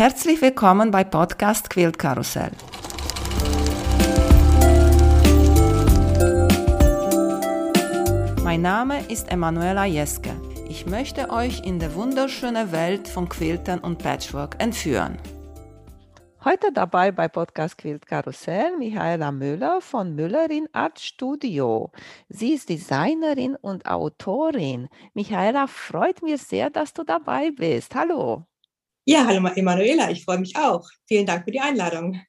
Herzlich willkommen bei Podcast Quilt Karussell. Mein Name ist Emanuela Jeske. Ich möchte euch in die wunderschöne Welt von Quiltern und Patchwork entführen. Heute dabei bei Podcast Quilt Karussell Michaela Müller von Müllerin Art Studio. Sie ist Designerin und Autorin. Michaela, freut mich sehr, dass du dabei bist. Hallo. Ja, hallo Emanuela, ich freue mich auch. Vielen Dank für die Einladung.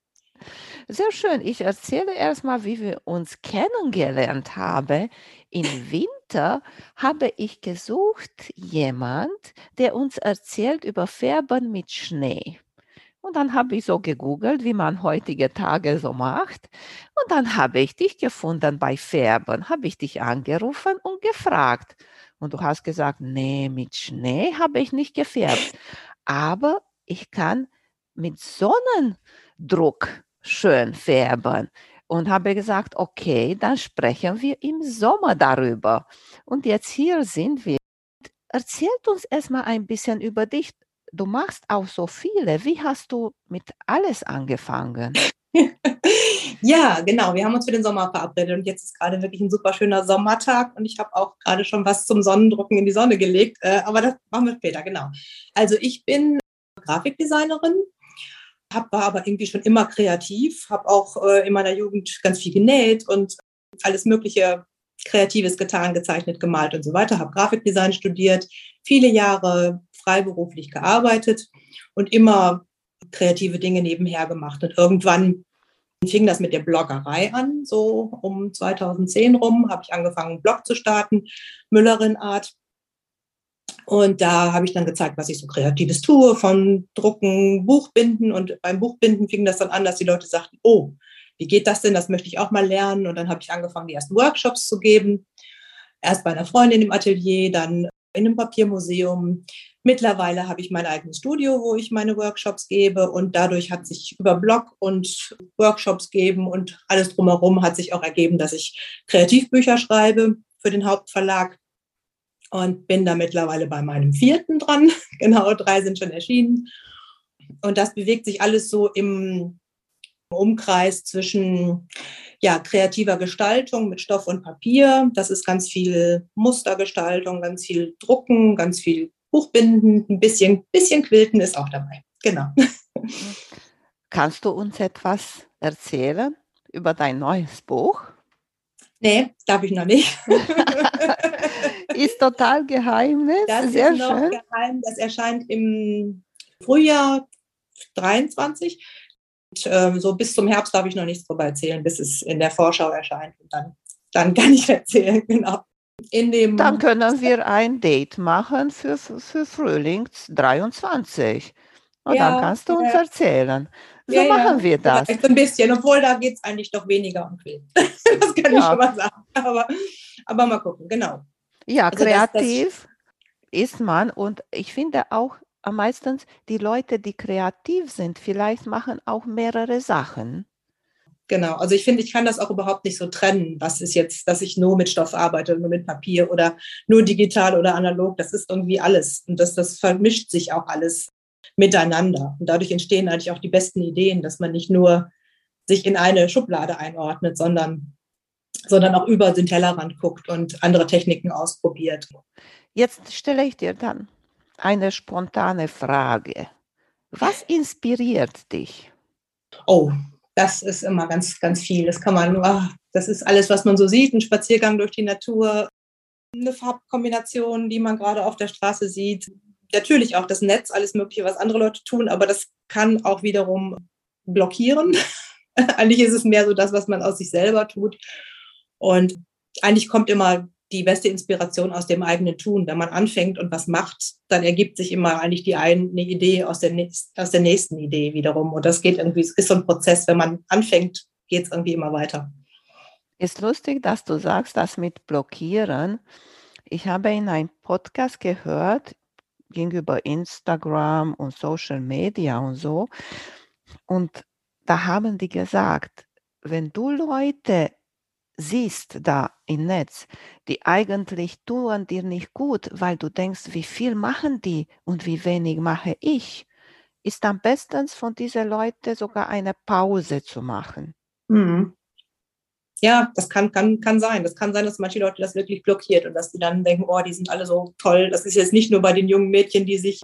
Sehr schön. Ich erzähle erstmal, wie wir uns kennengelernt haben. Im Winter habe ich gesucht jemand, der uns erzählt über Färben mit Schnee. Und dann habe ich so gegoogelt, wie man heutige Tage so macht. Und dann habe ich dich gefunden bei Färben, habe ich dich angerufen und gefragt. Und du hast gesagt, nee, mit Schnee habe ich nicht gefärbt aber ich kann mit Sonnendruck schön färben. Und habe gesagt, okay, dann sprechen wir im Sommer darüber. Und jetzt hier sind wir. Erzählt uns erstmal ein bisschen über dich. Du machst auch so viele. Wie hast du mit alles angefangen? ja, genau. Wir haben uns für den Sommer verabredet und jetzt ist gerade wirklich ein super schöner Sommertag und ich habe auch gerade schon was zum Sonnendrucken in die Sonne gelegt. Äh, aber das machen wir später, genau. Also ich bin Grafikdesignerin, hab, war aber irgendwie schon immer kreativ, habe auch äh, in meiner Jugend ganz viel genäht und alles Mögliche Kreatives getan, gezeichnet, gemalt und so weiter, habe Grafikdesign studiert, viele Jahre freiberuflich gearbeitet und immer kreative Dinge nebenher gemacht. Und irgendwann fing das mit der Bloggerei an, so um 2010 rum, habe ich angefangen, einen Blog zu starten, Müllerin Art. Und da habe ich dann gezeigt, was ich so Kreatives tue, von Drucken, Buchbinden. Und beim Buchbinden fing das dann an, dass die Leute sagten, oh, wie geht das denn? Das möchte ich auch mal lernen. Und dann habe ich angefangen, die ersten Workshops zu geben. Erst bei einer Freundin im Atelier, dann in einem Papiermuseum. Mittlerweile habe ich mein eigenes Studio, wo ich meine Workshops gebe und dadurch hat sich über Blog und Workshops geben und alles drumherum hat sich auch ergeben, dass ich Kreativbücher schreibe für den Hauptverlag und bin da mittlerweile bei meinem vierten dran. genau, drei sind schon erschienen. Und das bewegt sich alles so im Umkreis zwischen ja, kreativer Gestaltung mit Stoff und Papier. Das ist ganz viel Mustergestaltung, ganz viel Drucken, ganz viel Buchbinden, ein bisschen, bisschen Quilten ist auch dabei. Genau. Kannst du uns etwas erzählen über dein neues Buch? Nee, darf ich noch nicht. ist total Geheimnis. Das Sehr ist noch schön. geheim. Das erscheint im Frühjahr 23. Und, äh, so bis zum Herbst darf ich noch nichts darüber erzählen, bis es in der Vorschau erscheint. Und dann, dann kann ich erzählen, genau. In dem dann können wir ein Date machen für, für Frühling 23. Und ja, dann kannst du uns erzählen. So ja, machen wir das. Vielleicht ein bisschen, obwohl da geht es eigentlich doch weniger um Quillen. das kann ich schon mal sagen. Aber, aber mal gucken, genau. Ja, also kreativ das, das ist man und ich finde auch am meisten die Leute, die kreativ sind, vielleicht machen auch mehrere Sachen. Genau, also ich finde, ich kann das auch überhaupt nicht so trennen, was ist jetzt, dass ich nur mit Stoff arbeite, nur mit Papier oder nur digital oder analog. Das ist irgendwie alles und das, das vermischt sich auch alles miteinander. Und dadurch entstehen eigentlich auch die besten Ideen, dass man nicht nur sich in eine Schublade einordnet, sondern, sondern auch über den Tellerrand guckt und andere Techniken ausprobiert. Jetzt stelle ich dir dann eine spontane Frage. Was inspiriert dich? Oh, das ist immer ganz, ganz viel. Das kann man, oh, das ist alles, was man so sieht, ein Spaziergang durch die Natur, eine Farbkombination, die man gerade auf der Straße sieht. Natürlich auch das Netz, alles Mögliche, was andere Leute tun, aber das kann auch wiederum blockieren. eigentlich ist es mehr so das, was man aus sich selber tut. Und eigentlich kommt immer die beste Inspiration aus dem eigenen Tun. Wenn man anfängt und was macht, dann ergibt sich immer eigentlich die eine Idee aus der, aus der nächsten Idee wiederum. Und das geht irgendwie, ist so ein Prozess. Wenn man anfängt, geht es irgendwie immer weiter. Ist lustig, dass du sagst, das mit Blockieren. Ich habe in einem Podcast gehört, gegenüber Instagram und Social Media und so. Und da haben die gesagt, wenn du Leute siehst da im Netz, die eigentlich tun dir nicht gut, weil du denkst, wie viel machen die und wie wenig mache ich, ist am besten von diesen Leuten sogar eine Pause zu machen. Mhm. Ja, das kann, kann, kann sein. Das kann sein, dass manche Leute das wirklich blockiert und dass die dann denken, oh, die sind alle so toll. Das ist jetzt nicht nur bei den jungen Mädchen, die sich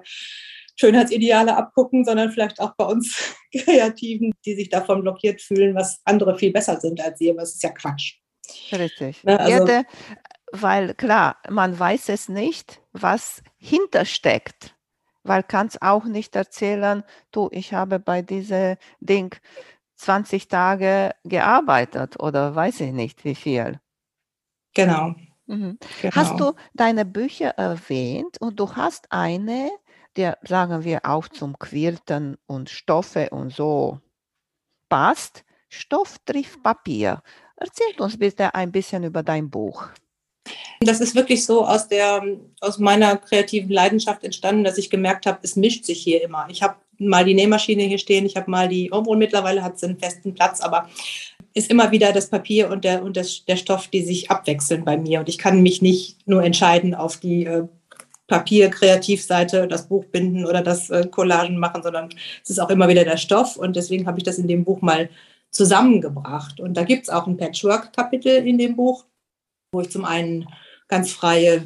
Schönheitsideale abgucken, sondern vielleicht auch bei uns Kreativen, die sich davon blockiert fühlen, was andere viel besser sind als sie. Aber es ist ja Quatsch. Richtig. Ne, also, Erde, weil klar, man weiß es nicht, was hintersteckt. Weil kann es auch nicht erzählen, du, ich habe bei diesem Ding 20 Tage gearbeitet oder weiß ich nicht wie viel. Genau. Mhm. genau. Hast du deine Bücher erwähnt und du hast eine, der, sagen wir, auch zum Quilten und Stoffe und so passt. Stoff trifft Papier. Erzähl uns bitte ein bisschen über dein Buch. Das ist wirklich so aus, der, aus meiner kreativen Leidenschaft entstanden, dass ich gemerkt habe, es mischt sich hier immer. Ich habe mal die Nähmaschine hier stehen, ich habe mal die, obwohl mittlerweile hat sie einen festen Platz, aber ist immer wieder das Papier und der, und das, der Stoff, die sich abwechseln bei mir. Und ich kann mich nicht nur entscheiden auf die äh, Papier-Kreativseite, das Buch binden oder das äh, Collagen machen, sondern es ist auch immer wieder der Stoff. Und deswegen habe ich das in dem Buch mal zusammengebracht. Und da gibt es auch ein Patchwork-Kapitel in dem Buch, wo ich zum einen ganz freie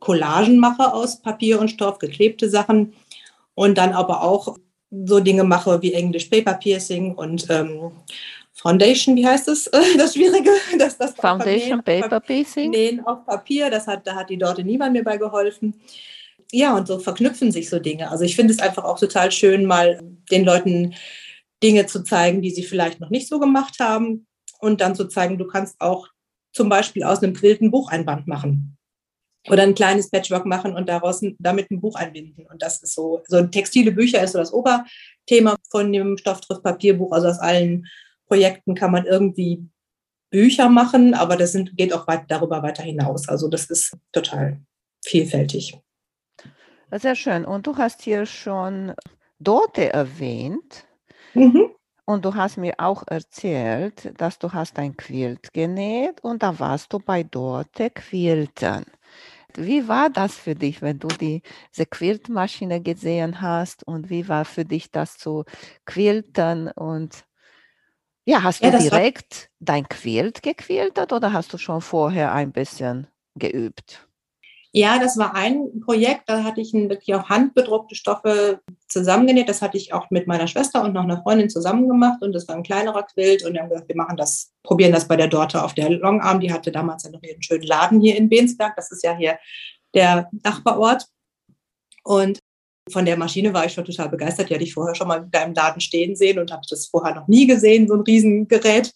Collagen mache aus Papier und Stoff, geklebte Sachen und dann aber auch so Dinge mache wie English Paper Piercing und ähm, Foundation, wie heißt das? Das Schwierige, dass das Foundation Paper Piercing. Nähen auf Papier, das hat, da hat die Dorte niemand mir bei geholfen. Ja, und so verknüpfen sich so Dinge. Also ich finde es einfach auch total schön, mal den Leuten Dinge zu zeigen, die sie vielleicht noch nicht so gemacht haben und dann zu zeigen, du kannst auch zum Beispiel aus einem quillten Bucheinband machen oder ein kleines Patchwork machen und daraus damit ein Buch einbinden. Und das ist so, so textile Bücher ist so das Oberthema von dem Stofftriff Papierbuch. Also aus allen Projekten kann man irgendwie Bücher machen, aber das sind, geht auch weit, darüber weiter hinaus. Also das ist total vielfältig. Sehr schön. Und du hast hier schon Dorte erwähnt. Mhm. Und du hast mir auch erzählt, dass du hast ein Quilt genäht und da warst du bei Dorte Quilten. Wie war das für dich, wenn du diese Quiltmaschine gesehen hast und wie war für dich das zu quilten und ja, hast du ja, direkt dein Quilt gequiltet oder hast du schon vorher ein bisschen geübt? Ja, das war ein Projekt, da hatte ich wirklich auch handbedruckte Stoffe zusammengenäht. Das hatte ich auch mit meiner Schwester und noch einer Freundin zusammen gemacht und das war ein kleinerer Quilt und wir haben gesagt, wir machen das, probieren das bei der Dorte auf der Longarm. Die hatte damals ja noch ihren schönen Laden hier in Bensberg. Das ist ja hier der Nachbarort. Und von der Maschine war ich schon total begeistert. Die hatte ich vorher schon mal da im Laden stehen sehen und habe das vorher noch nie gesehen, so ein Riesengerät.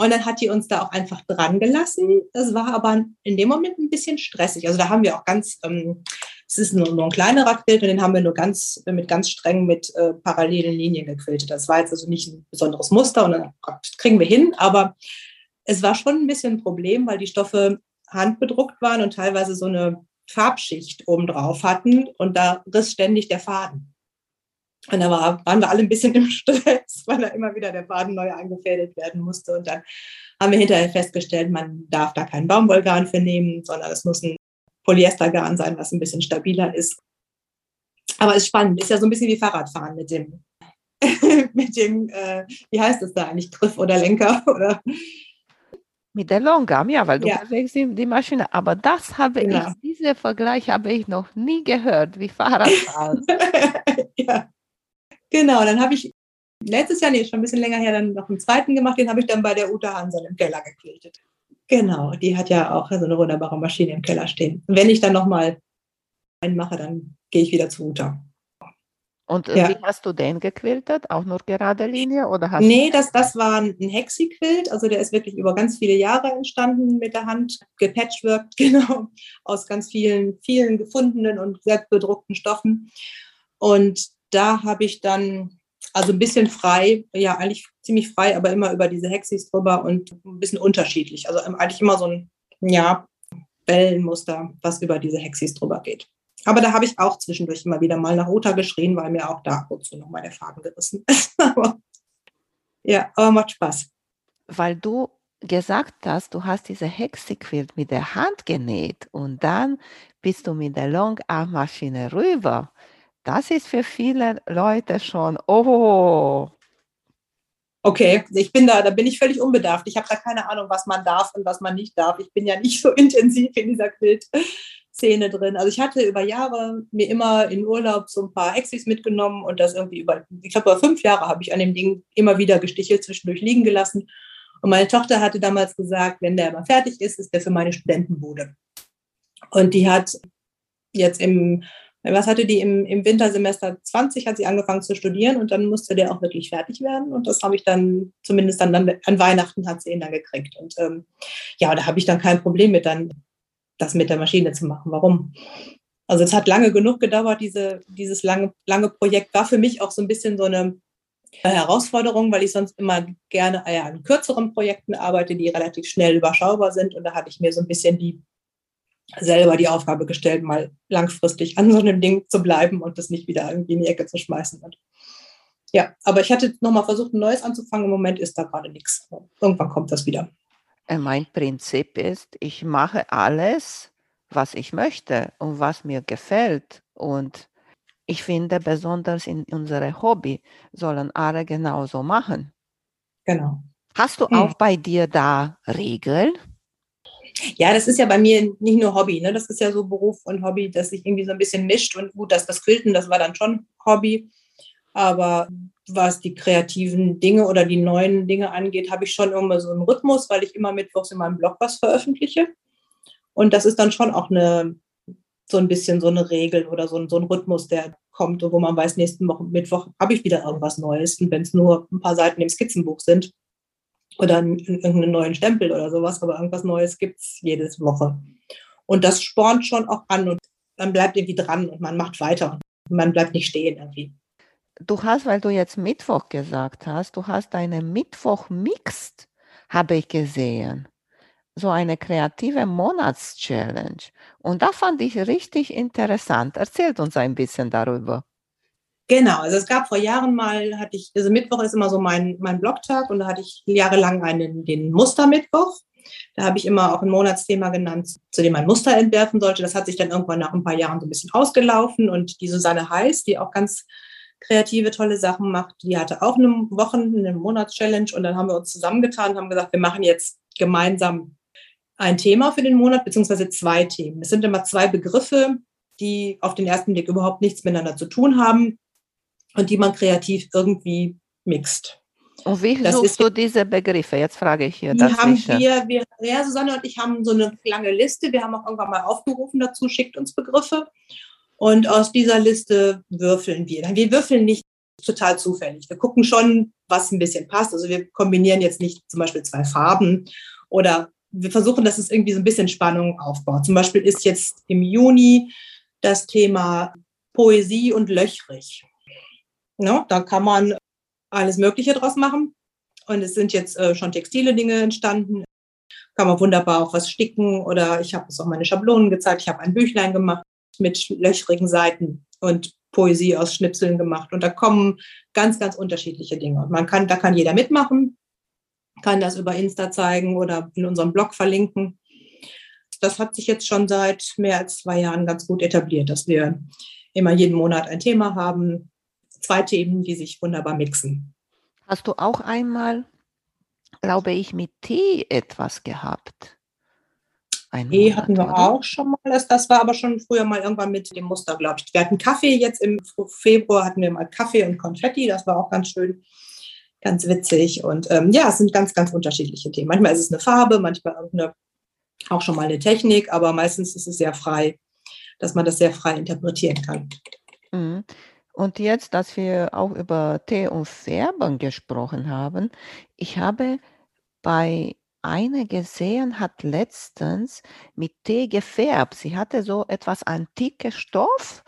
Und dann hat die uns da auch einfach dran gelassen. Das war aber in dem Moment ein bisschen stressig. Also da haben wir auch ganz, ähm, es ist nur, nur ein kleinerer Quilt und den haben wir nur ganz mit ganz streng mit äh, parallelen Linien gequiltet. Das war jetzt also nicht ein besonderes Muster und dann kriegen wir hin. Aber es war schon ein bisschen ein Problem, weil die Stoffe handbedruckt waren und teilweise so eine Farbschicht obendrauf hatten und da riss ständig der Faden. Und da war, waren wir alle ein bisschen im Stress, weil da immer wieder der Faden neu eingefädelt werden musste. Und dann haben wir hinterher festgestellt, man darf da kein Baumwollgarn für nehmen, sondern es muss ein Polyestergarn sein, was ein bisschen stabiler ist. Aber es ist spannend, ist ja so ein bisschen wie Fahrradfahren mit dem, mit dem, äh, wie heißt es da eigentlich, Griff oder Lenker oder mit der Longarm, ja, weil du ja. bewegst die, die Maschine. Aber das habe genau. ich, diese Vergleich habe ich noch nie gehört, wie Fahrradfahren. ja. Genau, dann habe ich letztes Jahr, nee, schon ein bisschen länger her, dann noch einen zweiten gemacht, den habe ich dann bei der Uta Hansen im Keller gequiltet. Genau, die hat ja auch so eine wunderbare Maschine im Keller stehen. wenn ich dann nochmal einen mache, dann gehe ich wieder zu Uta. Und äh, ja. wie hast du den gequiltet? Auch nur gerade Linie? Oder hast nee, das, das war ein Hexi-Quilt. Also der ist wirklich über ganz viele Jahre entstanden mit der Hand, gepatchworked, genau, aus ganz vielen, vielen gefundenen und selbstbedruckten Stoffen. Und da habe ich dann also ein bisschen frei, ja, eigentlich ziemlich frei, aber immer über diese Hexis drüber und ein bisschen unterschiedlich. Also eigentlich immer so ein, ja, Wellenmuster, was über diese Hexis drüber geht. Aber da habe ich auch zwischendurch immer wieder mal nach Uta geschrien, weil mir auch da ab zu noch mal der Faden gerissen ist. ja, aber macht Spaß. Weil du gesagt hast, du hast diese Hexiquilt mit der Hand genäht und dann bist du mit der Longarm-Maschine rüber Das ist für viele Leute schon, oh. Okay, ich bin da, da bin ich völlig unbedarft. Ich habe da keine Ahnung, was man darf und was man nicht darf. Ich bin ja nicht so intensiv in dieser Quilt-Szene drin. Also ich hatte über Jahre mir immer in Urlaub so ein paar Exis mitgenommen und das irgendwie über, ich glaube, über fünf Jahre habe ich an dem Ding immer wieder gestichelt, zwischendurch liegen gelassen. Und meine Tochter hatte damals gesagt, wenn der mal fertig ist, ist der für meine Studentenbude. Und die hat jetzt im was hatte die im, im Wintersemester 20, hat sie angefangen zu studieren und dann musste der auch wirklich fertig werden. Und das habe ich dann, zumindest dann, dann an Weihnachten hat sie ihn dann gekriegt. Und ähm, ja, da habe ich dann kein Problem mit, dann das mit der Maschine zu machen. Warum? Also es hat lange genug gedauert, diese, dieses lange, lange Projekt war für mich auch so ein bisschen so eine Herausforderung, weil ich sonst immer gerne an kürzeren Projekten arbeite, die relativ schnell überschaubar sind. Und da hatte ich mir so ein bisschen die selber die Aufgabe gestellt, mal langfristig an so einem Ding zu bleiben und das nicht wieder irgendwie in die Ecke zu schmeißen. Und ja, aber ich hatte nochmal versucht, ein neues anzufangen. Im Moment ist da gerade nichts. Irgendwann kommt das wieder. Äh, mein Prinzip ist, ich mache alles, was ich möchte und was mir gefällt. Und ich finde, besonders in unserem Hobby sollen alle genauso machen. Genau. Hast du hm. auch bei dir da Regeln? Ja, das ist ja bei mir nicht nur Hobby. Ne? Das ist ja so Beruf und Hobby, dass sich irgendwie so ein bisschen mischt. Und gut, dass das Quilten, das war dann schon Hobby. Aber was die kreativen Dinge oder die neuen Dinge angeht, habe ich schon immer so einen Rhythmus, weil ich immer mittwochs in meinem Blog was veröffentliche. Und das ist dann schon auch eine, so ein bisschen so eine Regel oder so ein, so ein Rhythmus, der kommt, wo man weiß, nächsten Woche, Mittwoch habe ich wieder irgendwas Neues. Und wenn es nur ein paar Seiten im Skizzenbuch sind, oder irgendeinen neuen Stempel oder sowas, aber irgendwas Neues gibt es jede Woche. Und das spornt schon auch an und man bleibt irgendwie dran und man macht weiter man bleibt nicht stehen irgendwie. Du hast, weil du jetzt Mittwoch gesagt hast, du hast eine Mittwoch-Mixed, habe ich gesehen. So eine kreative Monatschallenge. Und da fand ich richtig interessant. Erzählt uns ein bisschen darüber. Genau, also es gab vor Jahren mal, hatte ich, also Mittwoch ist immer so mein, mein Blogtag und da hatte ich jahrelang einen, den Mustermittwoch. Da habe ich immer auch ein Monatsthema genannt, zu dem man Muster entwerfen sollte. Das hat sich dann irgendwann nach ein paar Jahren so ein bisschen ausgelaufen und die Susanne Heiß, die auch ganz kreative, tolle Sachen macht, die hatte auch eine Wochen-, eine Monatschallenge und dann haben wir uns zusammengetan und haben gesagt, wir machen jetzt gemeinsam ein Thema für den Monat, beziehungsweise zwei Themen. Es sind immer zwei Begriffe, die auf den ersten Blick überhaupt nichts miteinander zu tun haben und die man kreativ irgendwie mixt. Und wie das suchst du diese Begriffe? Jetzt frage ich hier. Die haben wir, wir, ja, Susanne und ich haben so eine lange Liste. Wir haben auch irgendwann mal aufgerufen dazu, schickt uns Begriffe. Und aus dieser Liste würfeln wir. Wir würfeln nicht total zufällig. Wir gucken schon, was ein bisschen passt. Also wir kombinieren jetzt nicht zum Beispiel zwei Farben oder wir versuchen, dass es irgendwie so ein bisschen Spannung aufbaut. Zum Beispiel ist jetzt im Juni das Thema Poesie und löchrig. Ne? Da kann man alles Mögliche draus machen. Und es sind jetzt äh, schon textile Dinge entstanden. Kann man wunderbar auch was sticken oder ich habe es auch meine Schablonen gezeigt. Ich habe ein Büchlein gemacht mit löchrigen Seiten und Poesie aus Schnipseln gemacht. Und da kommen ganz, ganz unterschiedliche Dinge. Und man kann, da kann jeder mitmachen, kann das über Insta zeigen oder in unserem Blog verlinken. Das hat sich jetzt schon seit mehr als zwei Jahren ganz gut etabliert, dass wir immer jeden Monat ein Thema haben, zwei Themen, die sich wunderbar mixen. Hast du auch einmal, glaube ich, mit Tee etwas gehabt? Ein Tee hatten wir oder? auch schon mal. Das, das war aber schon früher mal irgendwann mit dem Muster, glaube ich. Wir hatten Kaffee jetzt im Februar, hatten wir mal Kaffee und Konfetti. Das war auch ganz schön, ganz witzig. Und ähm, ja, es sind ganz, ganz unterschiedliche Themen. Manchmal ist es eine Farbe, manchmal irgendeine, auch schon mal eine Technik, aber meistens ist es sehr frei, dass man das sehr frei interpretieren kann. Mhm. Und jetzt, dass wir auch über Tee und Färben gesprochen haben, ich habe bei einer gesehen, hat letztens mit Tee gefärbt. Sie hatte so etwas antike Stoff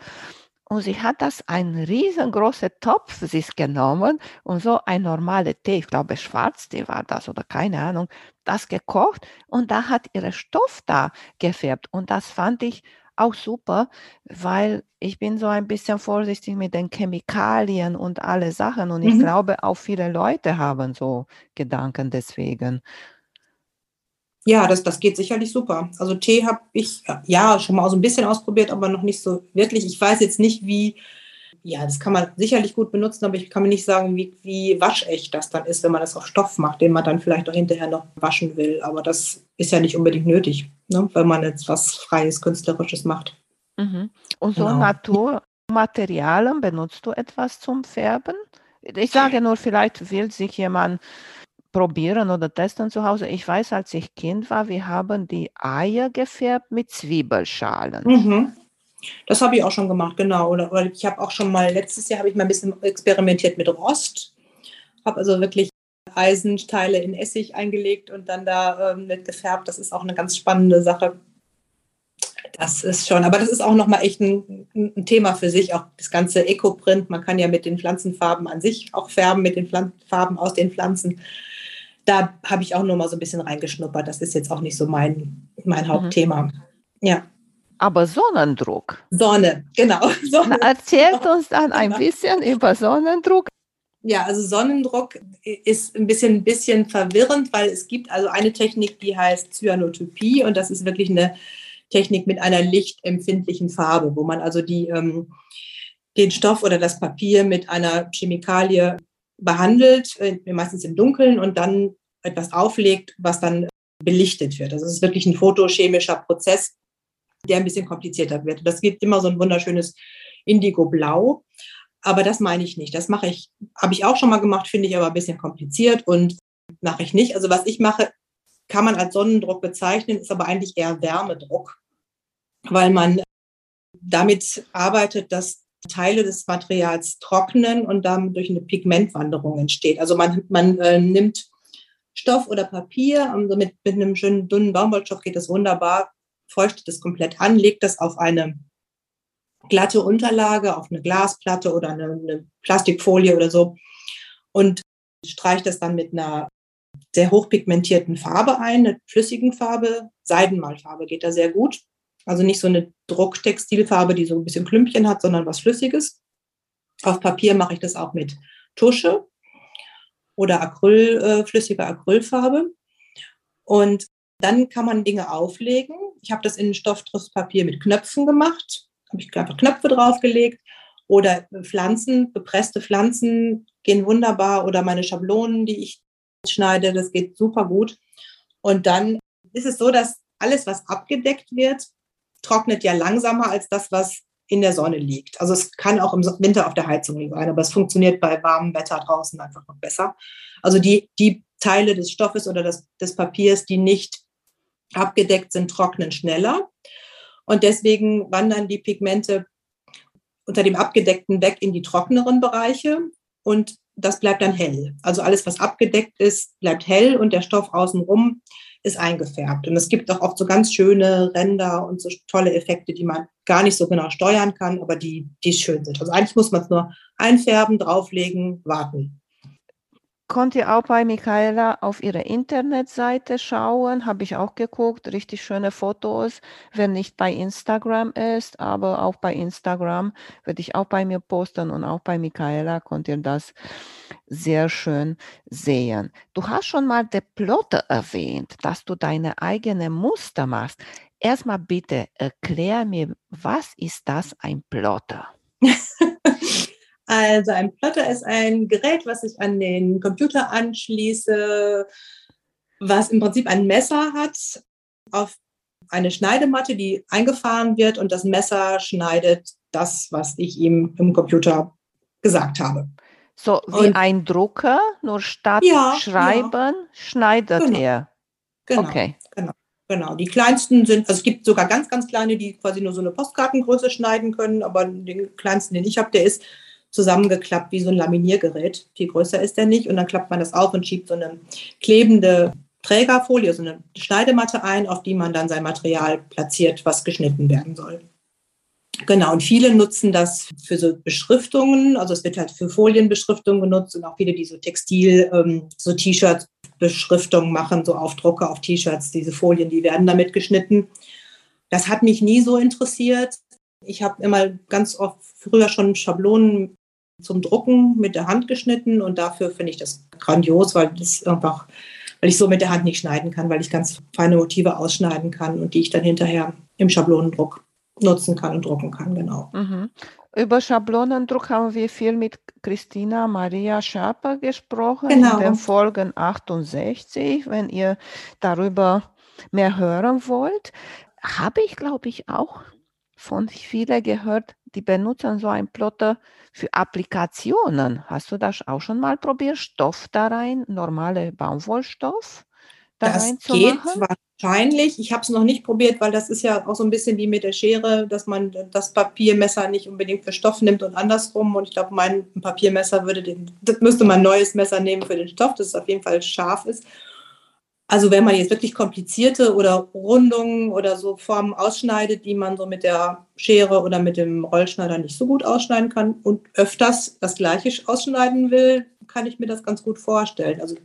und sie hat das ein riesengroßer Topf sich genommen und so ein normaler Tee, ich glaube Schwarztee war das oder keine Ahnung, das gekocht und da hat ihre Stoff da gefärbt und das fand ich auch super, weil ich bin so ein bisschen vorsichtig mit den Chemikalien und alle Sachen und ich mhm. glaube, auch viele Leute haben so Gedanken deswegen. Ja, das, das geht sicherlich super. Also Tee habe ich ja schon mal so ein bisschen ausprobiert, aber noch nicht so wirklich. Ich weiß jetzt nicht, wie ja, das kann man sicherlich gut benutzen, aber ich kann mir nicht sagen, wie, wie waschecht das dann ist, wenn man das auf Stoff macht, den man dann vielleicht auch hinterher noch waschen will. Aber das ist ja nicht unbedingt nötig, ne, wenn man jetzt was Freies, Künstlerisches macht. Mhm. Und so genau. Naturmaterialien benutzt du etwas zum Färben? Ich sage nur, vielleicht will sich jemand probieren oder testen zu Hause. Ich weiß, als ich Kind war, wir haben die Eier gefärbt mit Zwiebelschalen. Mhm. Das habe ich auch schon gemacht, genau. Oder, oder ich habe auch schon mal, letztes Jahr habe ich mal ein bisschen experimentiert mit Rost. Habe also wirklich Eisenteile in Essig eingelegt und dann da ähm, mit gefärbt. Das ist auch eine ganz spannende Sache. Das ist schon, aber das ist auch nochmal echt ein, ein, Thema für sich, auch das ganze Eco-Print. Man kann ja mit den Pflanzenfarben an sich auch färben, mit den Pflan Farben aus den Pflanzen. Da habe ich auch nur mal so ein bisschen reingeschnuppert. Das ist jetzt auch nicht so mein, mein mhm. Hauptthema. Mhm. Ja. Aber Sonnendruck. Sonne, genau. Sonne. Erzählt uns dann ein bisschen über Sonnendruck. Ja, also Sonnendruck ist ein bisschen, ein bisschen verwirrend, weil es gibt also eine Technik, die heißt Cyanotypie und das ist wirklich eine Technik mit einer lichtempfindlichen Farbe, wo man also die, ähm, den Stoff oder das Papier mit einer Chemikalie behandelt, äh, meistens im Dunkeln und dann etwas auflegt, was dann belichtet wird. Also es ist wirklich ein photochemischer Prozess, der ein bisschen komplizierter wird. Das gibt immer so ein wunderschönes Indigo-Blau. Aber das meine ich nicht. Das mache ich, habe ich auch schon mal gemacht, finde ich aber ein bisschen kompliziert und mache ich nicht. Also was ich mache, kann man als Sonnendruck bezeichnen, ist aber eigentlich eher Wärmedruck, weil man damit arbeitet, dass Teile des Materials trocknen und damit durch eine Pigmentwanderung entsteht. Also man, man äh, nimmt Stoff oder Papier, also mit, mit einem schönen dünnen Baumwollstoff geht das wunderbar, feuchtet es komplett an, legt das auf eine glatte Unterlage, auf eine Glasplatte oder eine, eine Plastikfolie oder so und streicht das dann mit einer sehr hochpigmentierten Farbe ein, einer flüssigen Farbe. Seidenmalfarbe geht da sehr gut. Also nicht so eine Drucktextilfarbe, die so ein bisschen Klümpchen hat, sondern was Flüssiges. Auf Papier mache ich das auch mit Tusche oder Acryl, äh, flüssiger Acrylfarbe. Und dann kann man Dinge auflegen. Ich habe das in Stofftriftpapier mit Knöpfen gemacht. Habe ich einfach Knöpfe draufgelegt. Oder Pflanzen, gepresste Pflanzen gehen wunderbar. Oder meine Schablonen, die ich schneide, das geht super gut. Und dann ist es so, dass alles, was abgedeckt wird, trocknet ja langsamer als das, was in der Sonne liegt. Also es kann auch im Winter auf der Heizung sein, aber es funktioniert bei warmem Wetter draußen einfach noch besser. Also die, die Teile des Stoffes oder des, des Papiers, die nicht abgedeckt sind, trocknen schneller. Und deswegen wandern die Pigmente unter dem Abgedeckten weg in die trockneren Bereiche und das bleibt dann hell. Also alles, was abgedeckt ist, bleibt hell und der Stoff außenrum ist eingefärbt. Und es gibt auch oft so ganz schöne Ränder und so tolle Effekte, die man gar nicht so genau steuern kann, aber die, die schön sind. Also eigentlich muss man es nur einfärben, drauflegen, warten könnt ihr auch bei Michaela auf ihrer Internetseite schauen. Habe ich auch geguckt. Richtig schöne Fotos, wenn nicht bei Instagram ist, aber auch bei Instagram werde ich auch bei mir posten und auch bei Michaela könnt ihr das sehr schön sehen. Du hast schon mal der Plotter erwähnt, dass du deine eigene Muster machst. Erstmal bitte erklär mir, was ist das ein Plotter? Also ein Plotter ist ein Gerät, was ich an den Computer anschließe, was im Prinzip ein Messer hat auf eine Schneidematte, die eingefahren wird und das Messer schneidet das, was ich ihm im Computer gesagt habe. So wie und, ein Drucker, nur statt ja, schreiben, ja. schneidet genau. er. Genau, okay. genau. Genau, die kleinsten sind, also es gibt sogar ganz, ganz kleine, die quasi nur so eine Postkartengröße schneiden können, aber den kleinsten, den ich habe, der ist zusammengeklappt wie so ein Laminiergerät. Viel größer ist der nicht. Und dann klappt man das auf und schiebt so eine klebende Trägerfolie, so eine Schneidematte ein, auf die man dann sein Material platziert, was geschnitten werden soll. Genau, und viele nutzen das für so Beschriftungen, also es wird halt für Folienbeschriftungen genutzt und auch viele, die so Textil, ähm, so T-Shirts Beschriftungen machen, so Aufdrucke auf T-Shirts, diese Folien, die werden damit geschnitten. Das hat mich nie so interessiert. Ich habe immer ganz oft früher schon Schablonen zum Drucken mit der Hand geschnitten und dafür finde ich das grandios, weil das einfach, weil ich so mit der Hand nicht schneiden kann, weil ich ganz feine Motive ausschneiden kann und die ich dann hinterher im Schablonendruck nutzen kann und drucken kann, genau. Mhm. Über Schablonendruck haben wir viel mit Christina Maria Schaper gesprochen Genau. in den Folgen 68. Wenn ihr darüber mehr hören wollt, habe ich, glaube ich, auch von vielen gehört, die benutzen so einen Plotter für Applikationen. Hast du das auch schon mal probiert? Stoff da rein, normale Baumwollstoff da Das rein zu geht machen? wahrscheinlich. Ich habe es noch nicht probiert, weil das ist ja auch so ein bisschen wie mit der Schere, dass man das Papiermesser nicht unbedingt für Stoff nimmt und andersrum. Und ich glaube, mein Papiermesser würde den, das müsste man ein neues Messer nehmen für den Stoff, dass es auf jeden Fall scharf ist. Also wenn man jetzt wirklich komplizierte oder Rundungen oder so Formen ausschneidet, die man so mit der Schere oder mit dem Rollschneider nicht so gut ausschneiden kann und öfters das gleiche ausschneiden will, kann ich mir das ganz gut vorstellen. Also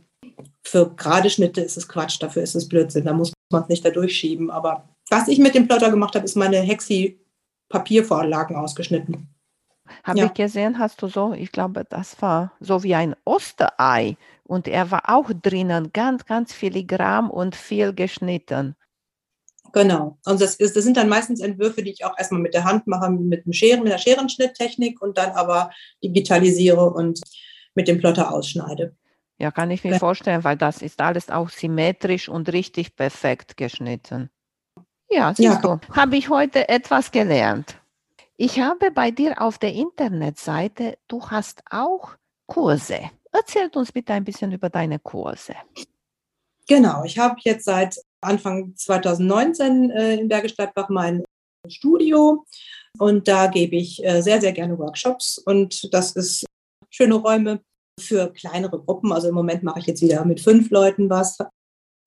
für gerade Schnitte ist es Quatsch, dafür ist es Blödsinn, da muss man es nicht da durchschieben. Aber was ich mit dem Plotter gemacht habe, ist meine Hexi-Papiervorlagen ausgeschnitten. Habe Ja. ich gesehen, hast du so, ich glaube, das war so wie ein Osterei und er war auch drinnen, ganz, ganz filigran und viel geschnitten. Genau. Und das, ist, das sind dann meistens Entwürfe, die ich auch erstmal mit der Hand mache, mit, einem Scheren, mit einer Scherenschnitttechnik und dann aber digitalisiere und mit dem Plotter ausschneide. Ja, kann ich mir Ja. vorstellen, weil das ist alles auch symmetrisch und richtig perfekt geschnitten. Ja, Ja, siehst du, habe ich heute etwas gelernt. Ich habe bei dir auf der Internetseite, du hast auch Kurse. Erzähl uns bitte ein bisschen über deine Kurse. Genau. Ich habe jetzt seit Anfang 2019 äh, in Bergisch Gladbach mein Studio und da gebe ich äh, sehr, sehr gerne Workshops und das ist schöne Räume für kleinere Gruppen. Also im Moment mache ich jetzt wieder mit fünf Leuten was.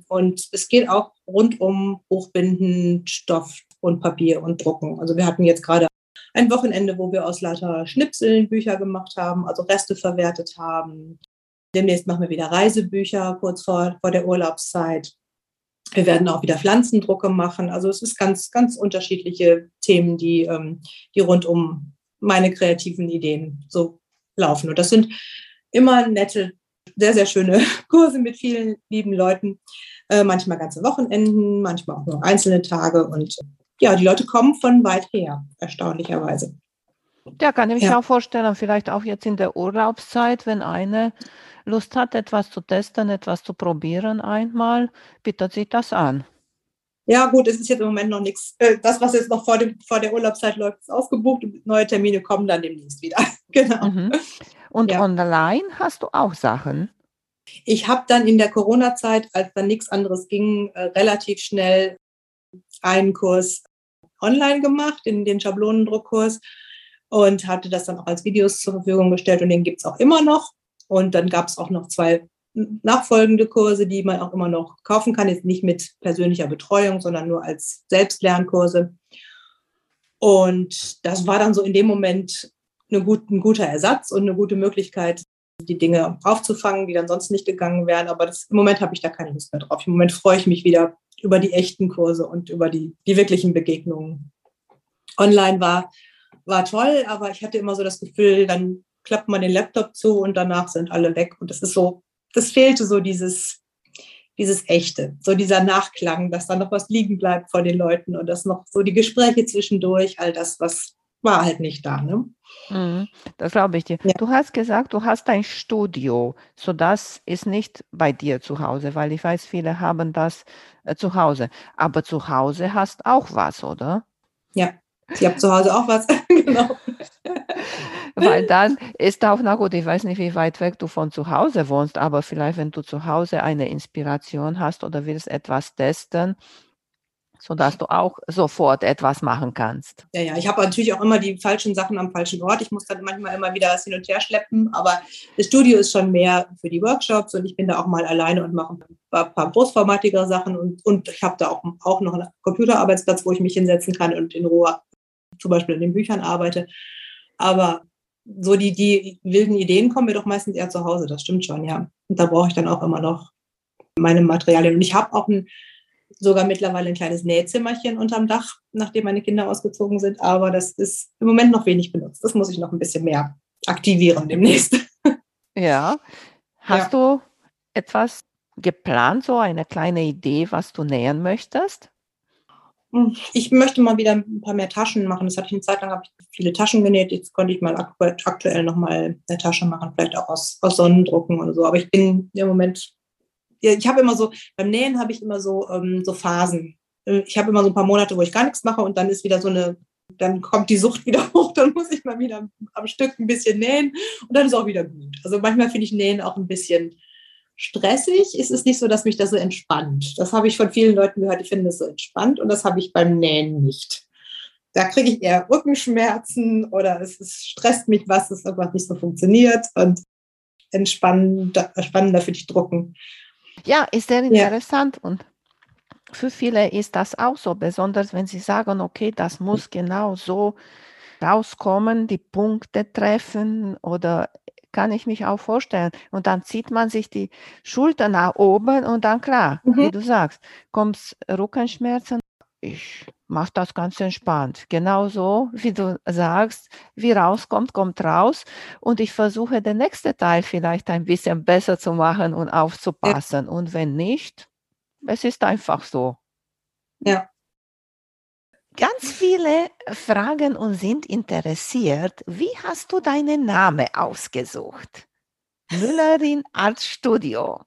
Und es geht auch rund um Buchbinden, Stoff und Papier und Drucken. Also wir hatten jetzt gerade ein Wochenende, wo wir aus lauter Schnipseln Bücher gemacht haben, also Reste verwertet haben. Demnächst machen wir wieder Reisebücher kurz vor, vor der Urlaubszeit. Wir werden auch wieder Pflanzendrucke machen. Also es ist ganz, ganz unterschiedliche Themen, die, ähm, die rund um meine kreativen Ideen so laufen. Und das sind immer nette, sehr, sehr schöne Kurse mit vielen lieben Leuten. Äh, manchmal ganze Wochenenden, manchmal auch nur einzelne Tage. Und ja, die Leute kommen von weit her, erstaunlicherweise. Ja, kann ich mir Ja. auch vorstellen, vielleicht auch jetzt in der Urlaubszeit, wenn eine Lust hat, etwas zu testen, etwas zu probieren einmal, bietet sich das an. Ja, gut, es ist jetzt im Moment noch nichts. Äh, Das, was jetzt noch vor, dem, vor der Urlaubszeit läuft, ist ausgebucht. Neue Termine kommen dann demnächst wieder. genau. Mhm. Und Ja. online hast du auch Sachen. Ich habe dann in der Corona-Zeit, als dann nichts anderes ging, äh, relativ schnell einen Kurs online gemacht, in den Schablonendruckkurs und hatte das dann auch als Videos zur Verfügung gestellt und den gibt es auch immer noch. Und dann gab es auch noch zwei nachfolgende Kurse, die man auch immer noch kaufen kann, jetzt nicht mit persönlicher Betreuung, sondern nur als Selbstlernkurse. Und das war dann so in dem Moment gut, ein guter Ersatz und eine gute Möglichkeit, die Dinge aufzufangen, die dann sonst nicht gegangen wären. Aber das, im Moment habe ich da keine Lust mehr drauf. Im Moment freue ich mich wieder über die echten Kurse und über die, die wirklichen Begegnungen. Online war, war toll, aber ich hatte immer so das Gefühl, dann klappt man den Laptop zu und danach sind alle weg. Und das ist so, das fehlte so dieses, dieses Echte, so dieser Nachklang, dass da noch was liegen bleibt vor den Leuten und dass noch so die Gespräche zwischendurch, all das, was war halt nicht da. Ne? Mhm, Das glaube ich dir. Ja. Du hast gesagt, du hast ein Studio, so das ist nicht bei dir zu Hause, weil ich weiß, viele haben das äh, zu Hause. Aber zu Hause hast auch was, oder? Ja, ich habe zu Hause auch was. genau. Weil dann ist auch, na gut, ich weiß nicht, wie weit weg du von zu Hause wohnst, aber vielleicht, wenn du zu Hause eine Inspiration hast oder willst etwas testen, sodass du auch sofort etwas machen kannst. Ja, ja, ich habe natürlich auch immer die falschen Sachen am falschen Ort. Ich muss dann manchmal immer wieder was hin und her schleppen, aber das Studio ist schon mehr für die Workshops und ich bin da auch mal alleine und mache ein paar, paar Sachen und, und ich habe da auch, auch noch einen Computerarbeitsplatz, wo ich mich hinsetzen kann und in Ruhe zum Beispiel an den Büchern arbeite. Aber so die, die wilden Ideen kommen mir doch meistens eher zu Hause, das stimmt schon, ja. Und da brauche ich dann auch immer noch meine Materialien. Und ich habe auch ein, sogar mittlerweile ein kleines Nähzimmerchen unterm Dach, nachdem meine Kinder ausgezogen sind. Aber das ist im Moment noch wenig benutzt. Das muss ich noch ein bisschen mehr aktivieren demnächst. Ja. Hast du etwas geplant, so eine kleine Idee, was du nähen möchtest? Hm, ich möchte mal wieder ein paar mehr Taschen machen. Das hatte ich eine Zeit lang, habe ich viele Taschen genäht. Jetzt konnte ich mal aktuell noch mal eine Tasche machen, vielleicht auch aus, aus Sonnendrucken oder so. Aber ich bin im Moment, ich habe immer so, beim Nähen habe ich immer so, ähm, so Phasen. Äh, ich habe immer so ein paar Monate, wo ich gar nichts mache und dann ist wieder so eine, dann kommt die Sucht wieder hoch, dann muss ich mal wieder am Stück ein bisschen nähen und dann ist auch wieder gut. Also manchmal finde ich Nähen auch ein bisschen stressig. Es ist nicht so, dass mich das so entspannt. Das habe ich von vielen Leuten gehört, die finden das so entspannt und das habe ich beim Nähen nicht. Da kriege ich eher Rückenschmerzen oder es, es stresst mich was, es einfach nicht so funktioniert und entspannender, spannender für dich drucken. Ja, ist sehr interessant ja. und für viele ist das auch so, besonders wenn sie sagen, okay, das muss genau so rauskommen, die Punkte treffen oder kann ich mich auch vorstellen. Und dann zieht man sich die Schulter nach oben und dann klar, mhm. wie du sagst, kommt Rückenschmerzen. Ich mache das ganz entspannt. Genauso, wie du sagst, wie rauskommt, kommt raus. Und ich versuche den nächsten Teil vielleicht ein bisschen besser zu machen und aufzupassen. Ja. Und wenn nicht, es ist einfach so. Ja. Ganz viele fragen und sind interessiert, wie hast du deinen Namen ausgesucht? Müllerin Art Studio.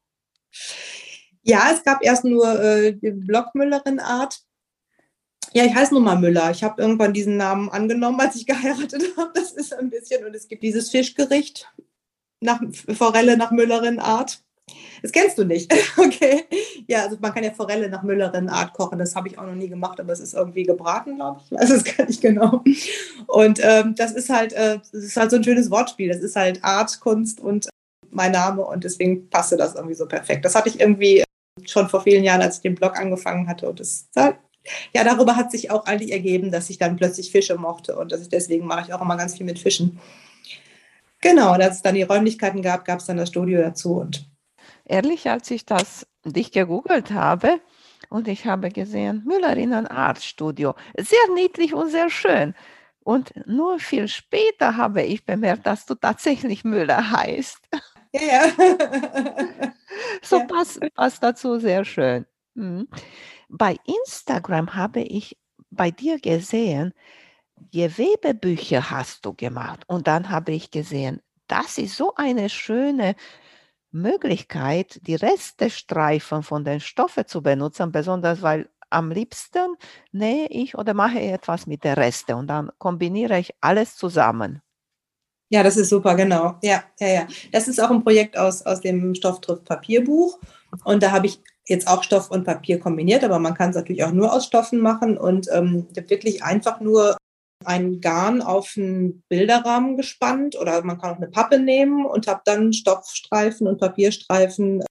Ja, es gab erst nur äh, den Blog Müllerin Art. Ja, ich heiße nun mal Müller. Ich habe irgendwann diesen Namen angenommen, als ich geheiratet habe. Das ist ein bisschen, und es gibt dieses Fischgericht nach Forelle nach Müllerin Art. Das kennst du nicht. okay. Ja, also man kann ja Forelle nach Müllerin Art kochen. Das habe ich auch noch nie gemacht, aber es ist irgendwie gebraten, glaube ich. Ich weiß es gar nicht genau. Und ähm, das ist halt, äh, das ist halt so ein schönes Wortspiel. Das ist halt Art, Kunst und mein Name und deswegen passte das irgendwie so perfekt. Das hatte ich irgendwie schon vor vielen Jahren, als ich den Blog angefangen hatte. Und das, ja, darüber hat sich auch eigentlich ergeben, dass ich dann plötzlich Fische mochte und dass ich deswegen mache ich auch immer ganz viel mit Fischen. Genau, und als es dann die Räumlichkeiten gab, gab es dann das Studio dazu und ehrlich, als ich das dich gegoogelt habe und ich habe gesehen, Müllerinnen Art Studio, sehr niedlich und sehr schön. Und nur viel später habe ich bemerkt, dass du tatsächlich Müller heißt. Ja, ja. so ja. Passt, passt dazu sehr schön. Mhm. Bei Instagram habe ich bei dir gesehen, Gewebebücher hast du gemacht. Und dann habe ich gesehen, das ist so eine schöne Möglichkeit, die Restestreifen von den Stoffen zu benutzen, besonders weil am liebsten nähe ich oder mache etwas mit den Resten und dann kombiniere ich alles zusammen. Ja, das ist super, genau. Ja, ja, ja. Das ist auch ein Projekt aus, aus dem Stoff trifft Papierbuch. Und da habe ich jetzt auch Stoff und Papier kombiniert, aber man kann es natürlich auch nur aus Stoffen machen und ähm, wirklich einfach nur ein Garn auf einen Bilderrahmen gespannt oder man kann auch eine Pappe nehmen und habe dann Stoffstreifen und Papierstreifen äh,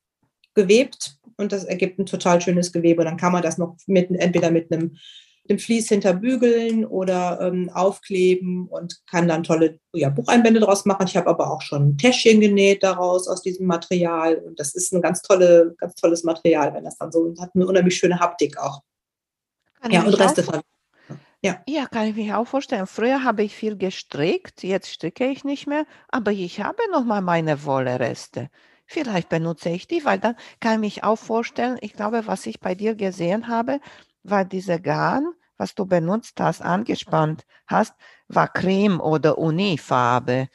gewebt und das ergibt ein total schönes Gewebe. Dann kann man das noch mit, entweder mit einem dem Vlies hinterbügeln oder ähm, aufkleben und kann dann tolle ja, Bucheinbände daraus machen. Ich habe aber auch schon Täschchen genäht daraus aus diesem Material und das ist ein ganz tolle, ganz tolles Material, wenn das dann so hat eine unheimlich schöne Haptik auch. Kann ja, und Reste verwenden. Ja. Ja, kann ich mich auch vorstellen. Früher habe ich viel gestrickt, jetzt stricke ich nicht mehr, aber ich habe noch mal meine Wollereste. Vielleicht benutze ich die, weil dann kann ich mich auch vorstellen, ich glaube, was ich bei dir gesehen habe, war diese Garn, was du benutzt hast, angespannt hast, war Creme oder Unifarbe.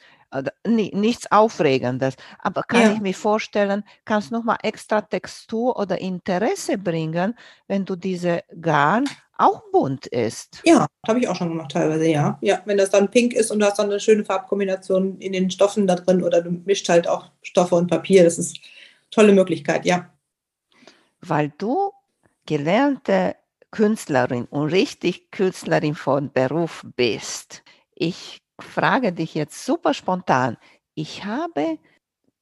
Nichts Aufregendes. Aber kann ja. ich mir vorstellen, kannst noch mal extra Textur oder Interesse bringen, wenn du diese Garn auch bunt ist. Ja, habe ich auch schon gemacht teilweise, ja. Ja, wenn das dann pink ist und du hast dann eine schöne Farbkombination in den Stoffen da drin oder du mischt halt auch Stoffe und Papier, das ist eine tolle Möglichkeit, ja. Weil du gelernte Künstlerin und richtig Künstlerin von Beruf bist. Ich frage dich jetzt super spontan. Ich habe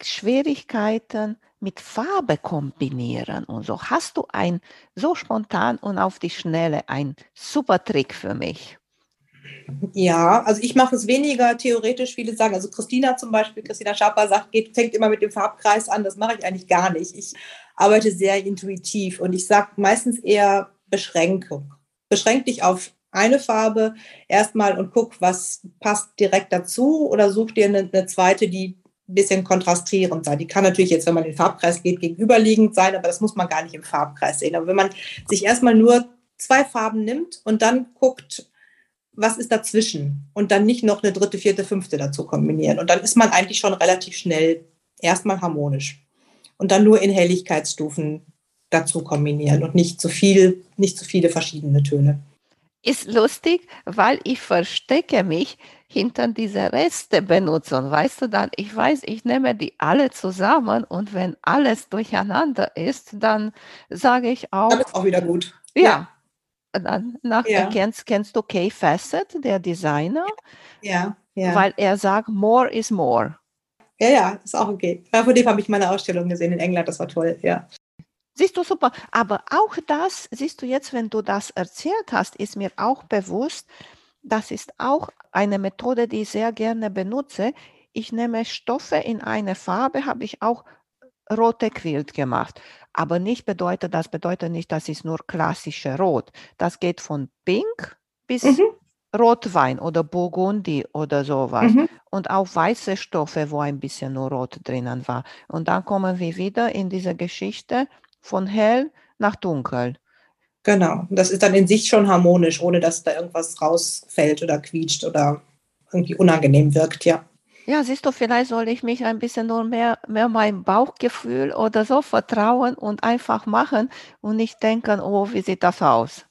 Schwierigkeiten mit Farbe kombinieren und so. Hast du ein so spontan und auf die Schnelle ein super Trick für mich? Ja, also ich mache es weniger theoretisch, viele sagen, also Christina zum Beispiel, Christina Schaper sagt, geht, fängt immer mit dem Farbkreis an, das mache ich eigentlich gar nicht. Ich arbeite sehr intuitiv und ich sage meistens eher Beschränkung. Beschränk dich auf eine Farbe erstmal und guck, was passt direkt dazu oder such dir eine, eine zweite, die ein bisschen kontrastierend sein. Die kann natürlich jetzt, wenn man in den Farbkreis geht, gegenüberliegend sein, aber das muss man gar nicht im Farbkreis sehen. Aber wenn man sich erstmal nur zwei Farben nimmt und dann guckt, was ist dazwischen und dann nicht noch eine dritte, vierte, fünfte dazu kombinieren. Und dann ist man eigentlich schon relativ schnell erstmal harmonisch und dann nur in Helligkeitsstufen dazu kombinieren und nicht zu viel, nicht zu viele verschiedene Töne. Ist lustig, weil ich verstecke mich hinter dieser Restebenutzung. Weißt du dann, ich weiß, ich nehme die alle zusammen und wenn alles durcheinander ist, dann sage ich auch. Dann ist auch wieder gut. Ja. ja. Dann nach, ja. kennst, kennst du Kay Fassett, der Designer? Ja, ja. Weil er sagt, more is more. Ja, ja, ist auch okay. Von dem habe ich meine Ausstellung gesehen in England, das war toll, ja. Siehst du super. Aber auch das, siehst du jetzt, wenn du das erzählt hast, ist mir auch bewusst, das ist auch eine Methode, die ich sehr gerne benutze. Ich nehme Stoffe in eine Farbe, habe ich auch rote Quilt gemacht. Aber nicht bedeutet, das bedeutet nicht, das ist nur klassische Rot. Das geht von Pink bis mhm. Rotwein oder Burgundi oder sowas. Mhm. Und auch weiße Stoffe, wo ein bisschen nur Rot drinnen war. Und dann kommen wir wieder in diese Geschichte von hell nach dunkel. Genau, das ist dann in sich schon harmonisch, ohne dass da irgendwas rausfällt oder quietscht oder irgendwie unangenehm wirkt, ja. Ja, siehst du, vielleicht soll ich mich ein bisschen nur mehr, mehr meinem Bauchgefühl oder so vertrauen und einfach machen und nicht denken, oh, wie sieht das aus?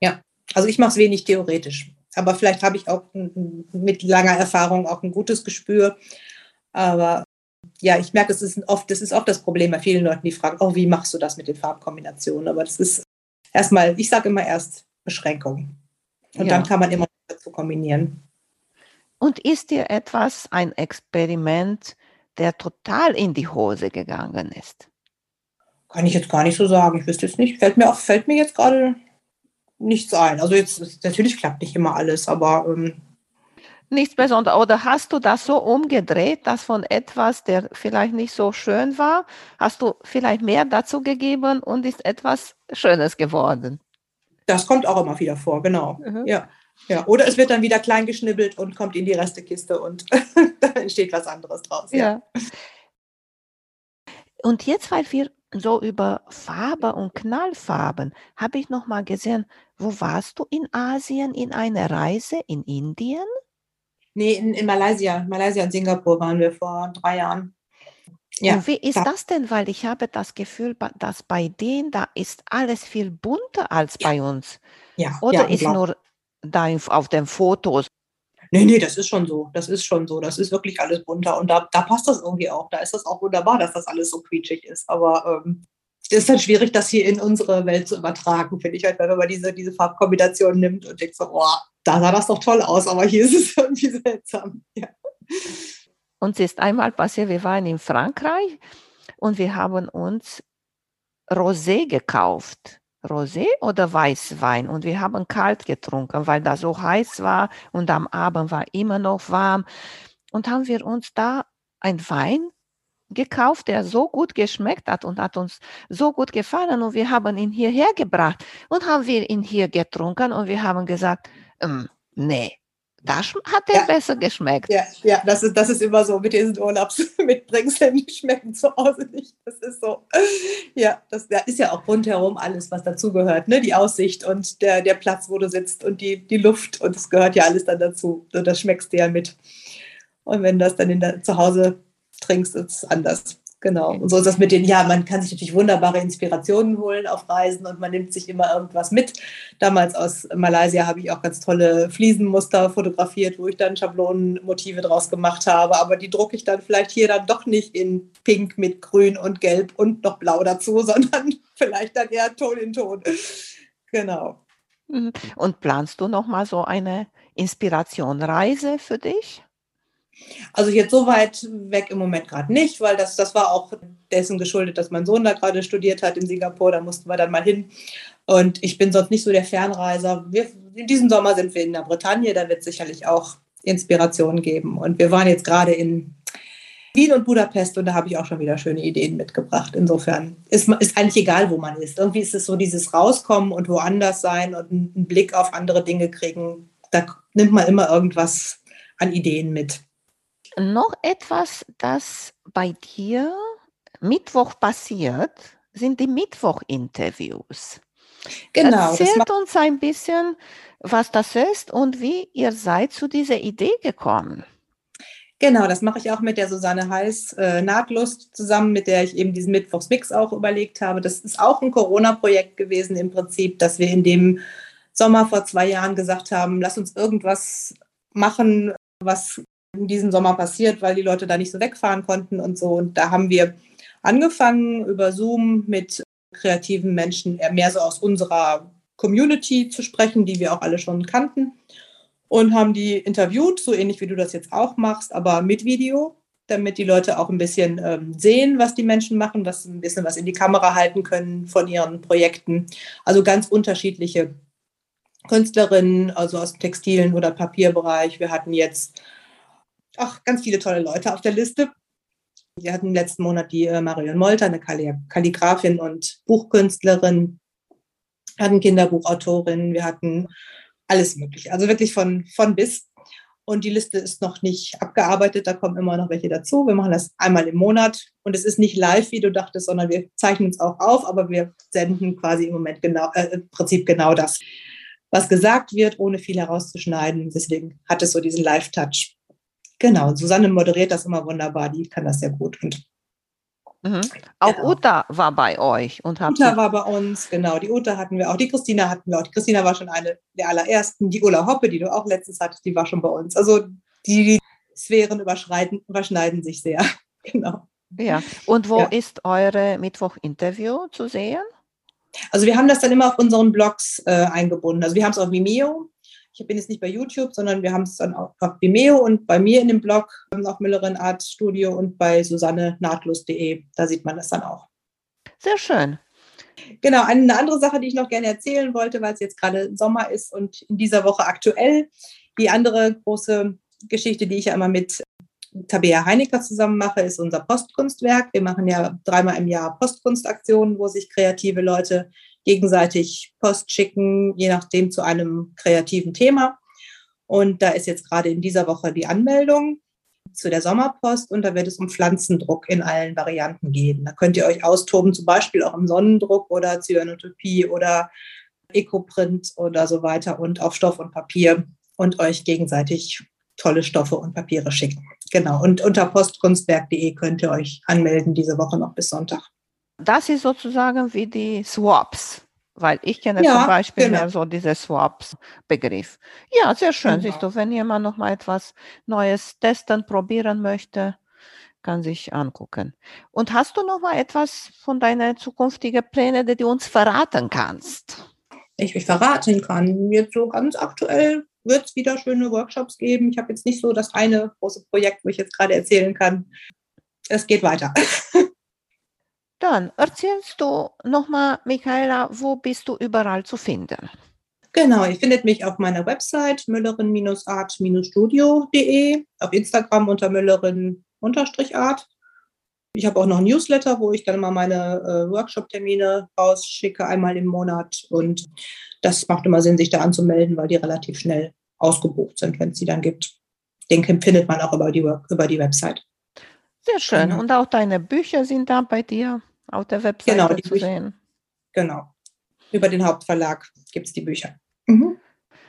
Ja, also ich mache es wenig theoretisch, aber vielleicht habe ich auch mit langer Erfahrung auch ein gutes Gespür. Aber ja, ich merke, es ist oft, das ist oft das Problem bei vielen Leuten, die fragen, oh, wie machst du das mit den Farbkombinationen? Aber das ist erstmal, ich sage immer erst Beschränkung. Und ja. dann kann man immer dazu kombinieren. Und ist dir etwas ein Experiment, der total in die Hose gegangen ist? Kann ich jetzt gar nicht so sagen. Ich wüsste jetzt nicht. Fällt mir, auch, fällt mir jetzt gerade nichts ein. Also jetzt natürlich klappt nicht immer alles, aber ähm, nichts Besonderes. Oder hast du das so umgedreht, dass von etwas, der vielleicht nicht so schön war, hast du vielleicht mehr dazu gegeben und ist etwas Schönes geworden? Das kommt auch immer wieder vor, genau. Mhm. Ja. Ja, oder es wird dann wieder klein geschnibbelt und kommt in die Restekiste und dann entsteht was anderes draus. Ja. ja. Und jetzt, weil wir so über Farbe und Knallfarben, habe ich noch mal gesehen, wo warst du in Asien in einer Reise in Indien? Nee, in, in Malaysia. Malaysia und Singapur waren wir vor drei Jahren. Ja, und wie ist das denn? Weil ich habe das Gefühl, dass bei denen da ist alles viel bunter als ja. bei uns. Ja. Oder ja, ist nur da auf den Fotos? Nee, nee, das ist schon so. Das ist schon so. Das ist wirklich alles bunter. Und da, da passt das irgendwie auch. Da ist das auch wunderbar, dass das alles so quietschig ist. Aber ähm, ist dann schwierig, das hier in unsere Welt zu übertragen, finde ich, halt, wenn man diese, diese Farbkombination nimmt und denkt so, boah, da sah das doch toll aus, aber hier ist es irgendwie seltsam. Ja. Uns ist einmal passiert, wir waren in Frankreich und wir haben uns Rosé gekauft. Rosé oder Weißwein und wir haben kalt getrunken, weil das so heiß war und am Abend war immer noch warm. Und haben wir uns da ein Wein gekauft, der so gut geschmeckt hat und hat uns so gut gefallen und wir haben ihn hierher gebracht und haben wir ihn hier getrunken und wir haben gesagt, ähm, nee, das hat er ja. besser geschmeckt. Ja, ja das, ist, das ist immer so mit diesen Urlaubsmitbringseln, die schmecken zu Hause nicht. Das ist so. Ja, das da ist ja auch rundherum alles, was dazugehört. Ne? Die Aussicht und der, der Platz, wo du sitzt und die, die Luft. Und das gehört ja alles dann dazu. Das schmeckst du ja mit. Und wenn das dann in der, zu Hause trinkst, ist es anders. Genau. Und so ist das mit den, ja, man kann sich natürlich wunderbare Inspirationen holen auf Reisen und man nimmt sich immer irgendwas mit. Damals aus Malaysia habe ich auch ganz tolle Fliesenmuster fotografiert, wo ich dann Schablonenmotive draus gemacht habe. Aber die drucke ich dann vielleicht hier dann doch nicht in Pink mit Grün und Gelb und noch Blau dazu, sondern vielleicht dann eher Ton in Ton. Genau. Mhm. Und planst du noch mal so eine Inspirationreise für dich? Also jetzt so weit weg im Moment gerade nicht, weil das, das war auch dessen geschuldet, dass mein Sohn da gerade studiert hat in Singapur. Da mussten wir dann mal hin. Und ich bin sonst nicht so der Fernreiser. Wir, in diesem Sommer sind wir in der Bretagne, da wird es sicherlich auch Inspiration geben. Und wir waren jetzt gerade in Wien und Budapest und da habe ich auch schon wieder schöne Ideen mitgebracht. Insofern ist, ist eigentlich egal, wo man ist. Irgendwie ist es so dieses Rauskommen und woanders sein und einen Blick auf andere Dinge kriegen. Da nimmt man immer irgendwas an Ideen mit noch etwas, das bei dir Mittwoch passiert, sind die Mittwoch-Interviews. Genau. Erzählt uns ein bisschen, was das ist und wie ihr seid zu dieser Idee gekommen. Genau, das mache ich auch mit der Susanne Heiß äh, Nahtlust zusammen, mit der ich eben diesen Mittwochsmix auch überlegt habe. Das ist auch ein Corona-Projekt gewesen im Prinzip, dass wir in dem Sommer vor zwei Jahren gesagt haben, lass uns irgendwas machen, was in diesem Sommer passiert, weil die Leute da nicht so wegfahren konnten und so. Und da haben wir angefangen, über Zoom mit kreativen Menschen mehr so aus unserer Community zu sprechen, die wir auch alle schon kannten und haben die interviewt, so ähnlich wie du das jetzt auch machst, aber mit Video, damit die Leute auch ein bisschen ähm, sehen, was die Menschen machen, was ein bisschen was in die Kamera halten können von ihren Projekten. Also ganz unterschiedliche Künstlerinnen, also aus Textilen- oder Papierbereich. Wir hatten jetzt ach, ganz viele tolle Leute auf der Liste. Wir hatten letzten Monat die äh, Marion Molter, eine Kalligrafin und Buchkünstlerin, wir hatten Kinderbuchautorin, wir hatten alles Mögliche. Also wirklich von, von bis. Und die Liste ist noch nicht abgearbeitet, da kommen immer noch welche dazu. Wir machen das einmal im Monat und es ist nicht live, wie du dachtest, sondern wir zeichnen es auch auf, aber wir senden quasi im Moment genau, äh, im Prinzip genau das, was gesagt wird, ohne viel herauszuschneiden. Deswegen hat es so diesen Live-Touch. Genau, Susanne moderiert das immer wunderbar, die kann das sehr gut. Und Mhm. Auch genau. Uta war bei euch und hat. Uta war bei uns, genau. Die Uta hatten wir auch. Die Christina hatten wir auch. Die Christina war schon eine der allerersten. Die Ulla Hoppe, die du auch letztens hattest, die war schon bei uns. Also die Sphären überschreiten, überschneiden sich sehr. genau. Ja. Und wo ja. ist eure Mittwoch-Interview zu sehen? Also wir haben das dann immer auf unseren Blogs äh, eingebunden. Also wir haben es auf Vimeo, ich bin jetzt nicht bei YouTube, sondern wir haben es dann auch auf Vimeo und bei mir in dem Blog auf Müllerin Art Studio und bei Susanne nahtlos.de. Da sieht man das dann auch. Sehr schön. Genau, eine andere Sache, die ich noch gerne erzählen wollte, weil es jetzt gerade Sommer ist und in dieser Woche aktuell. Die andere große Geschichte, die ich ja immer mit Tabea Heinecker zusammen mache, ist unser Postkunstwerk. Wir machen ja dreimal im Jahr Postkunstaktionen, wo sich kreative Leute gegenseitig Post schicken, je nachdem zu einem kreativen Thema. Und da ist jetzt gerade in dieser Woche die Anmeldung zu der Sommerpost und da wird es um Pflanzendruck in allen Varianten gehen. Da könnt ihr euch austoben, zum Beispiel auch im Sonnendruck oder Cyanotopie oder Ecoprint oder so weiter und auf Stoff und Papier und euch gegenseitig tolle Stoffe und Papiere schicken. Genau. Und unter postkunstwerk.de könnt ihr euch anmelden diese Woche noch bis Sonntag. Das ist sozusagen wie die Swaps, weil ich kenne ja, zum Beispiel genau. mehr so diese Swaps-Begriff. Ja, sehr schön. Genau. Siehst du, wenn jemand noch mal etwas Neues testen, probieren möchte, kann sich angucken. Und hast du noch mal etwas von deinen zukünftigen Plänen, die du uns verraten kannst? Ich mich verraten kann. Jetzt so ganz aktuell wird es wieder schöne Workshops geben. Ich habe jetzt nicht so das eine große Projekt, wo ich jetzt gerade erzählen kann. Es geht weiter. Dann erzählst du nochmal, Michaela, wo bist du überall zu finden? Genau, ihr findet mich auf meiner Website müllerin-art-studio.de, auf Instagram unter müllerin-art. Ich habe auch noch ein Newsletter, wo ich dann mal meine äh, Workshop-Termine rausschicke, einmal im Monat. Und das macht immer Sinn, sich da anzumelden, weil die relativ schnell ausgebucht sind, wenn es sie dann gibt. Den findet man auch über die, über die Website. Sehr schön. Genau. Und auch deine Bücher sind da bei dir auf der Website genau, zu Bücher. sehen. Genau. Über den Hauptverlag gibt es die Bücher. Mhm.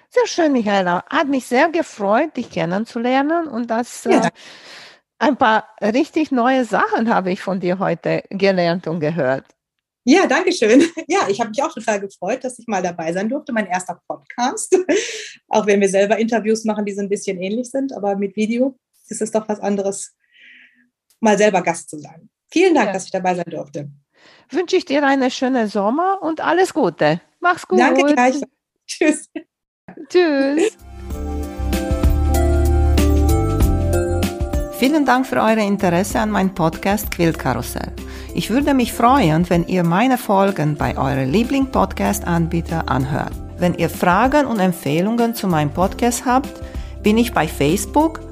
Sehr schön, Michaela. Hat mich sehr gefreut, dich kennenzulernen und das ja. äh, ein paar richtig neue Sachen habe ich von dir heute gelernt und gehört. Ja, danke schön. Ja, ich habe mich auch total gefreut, dass ich mal dabei sein durfte. Mein erster Podcast. Auch wenn wir selber Interviews machen, die so ein bisschen ähnlich sind, aber mit Video ist es doch was anderes, mal selber Gast zu sein. Vielen Dank, ja. dass ich dabei sein durfte. Wünsche ich dir einen schönen Sommer und alles Gute. Mach's gut. Danke gleich. Tschüss. Tschüss. Vielen Dank für euer Interesse an meinem Podcast Quiltkarussell. Ich würde mich freuen, wenn ihr meine Folgen bei eurem Liebling-Podcast-Anbieter anhört. Wenn ihr Fragen und Empfehlungen zu meinem Podcast habt, bin ich bei Facebook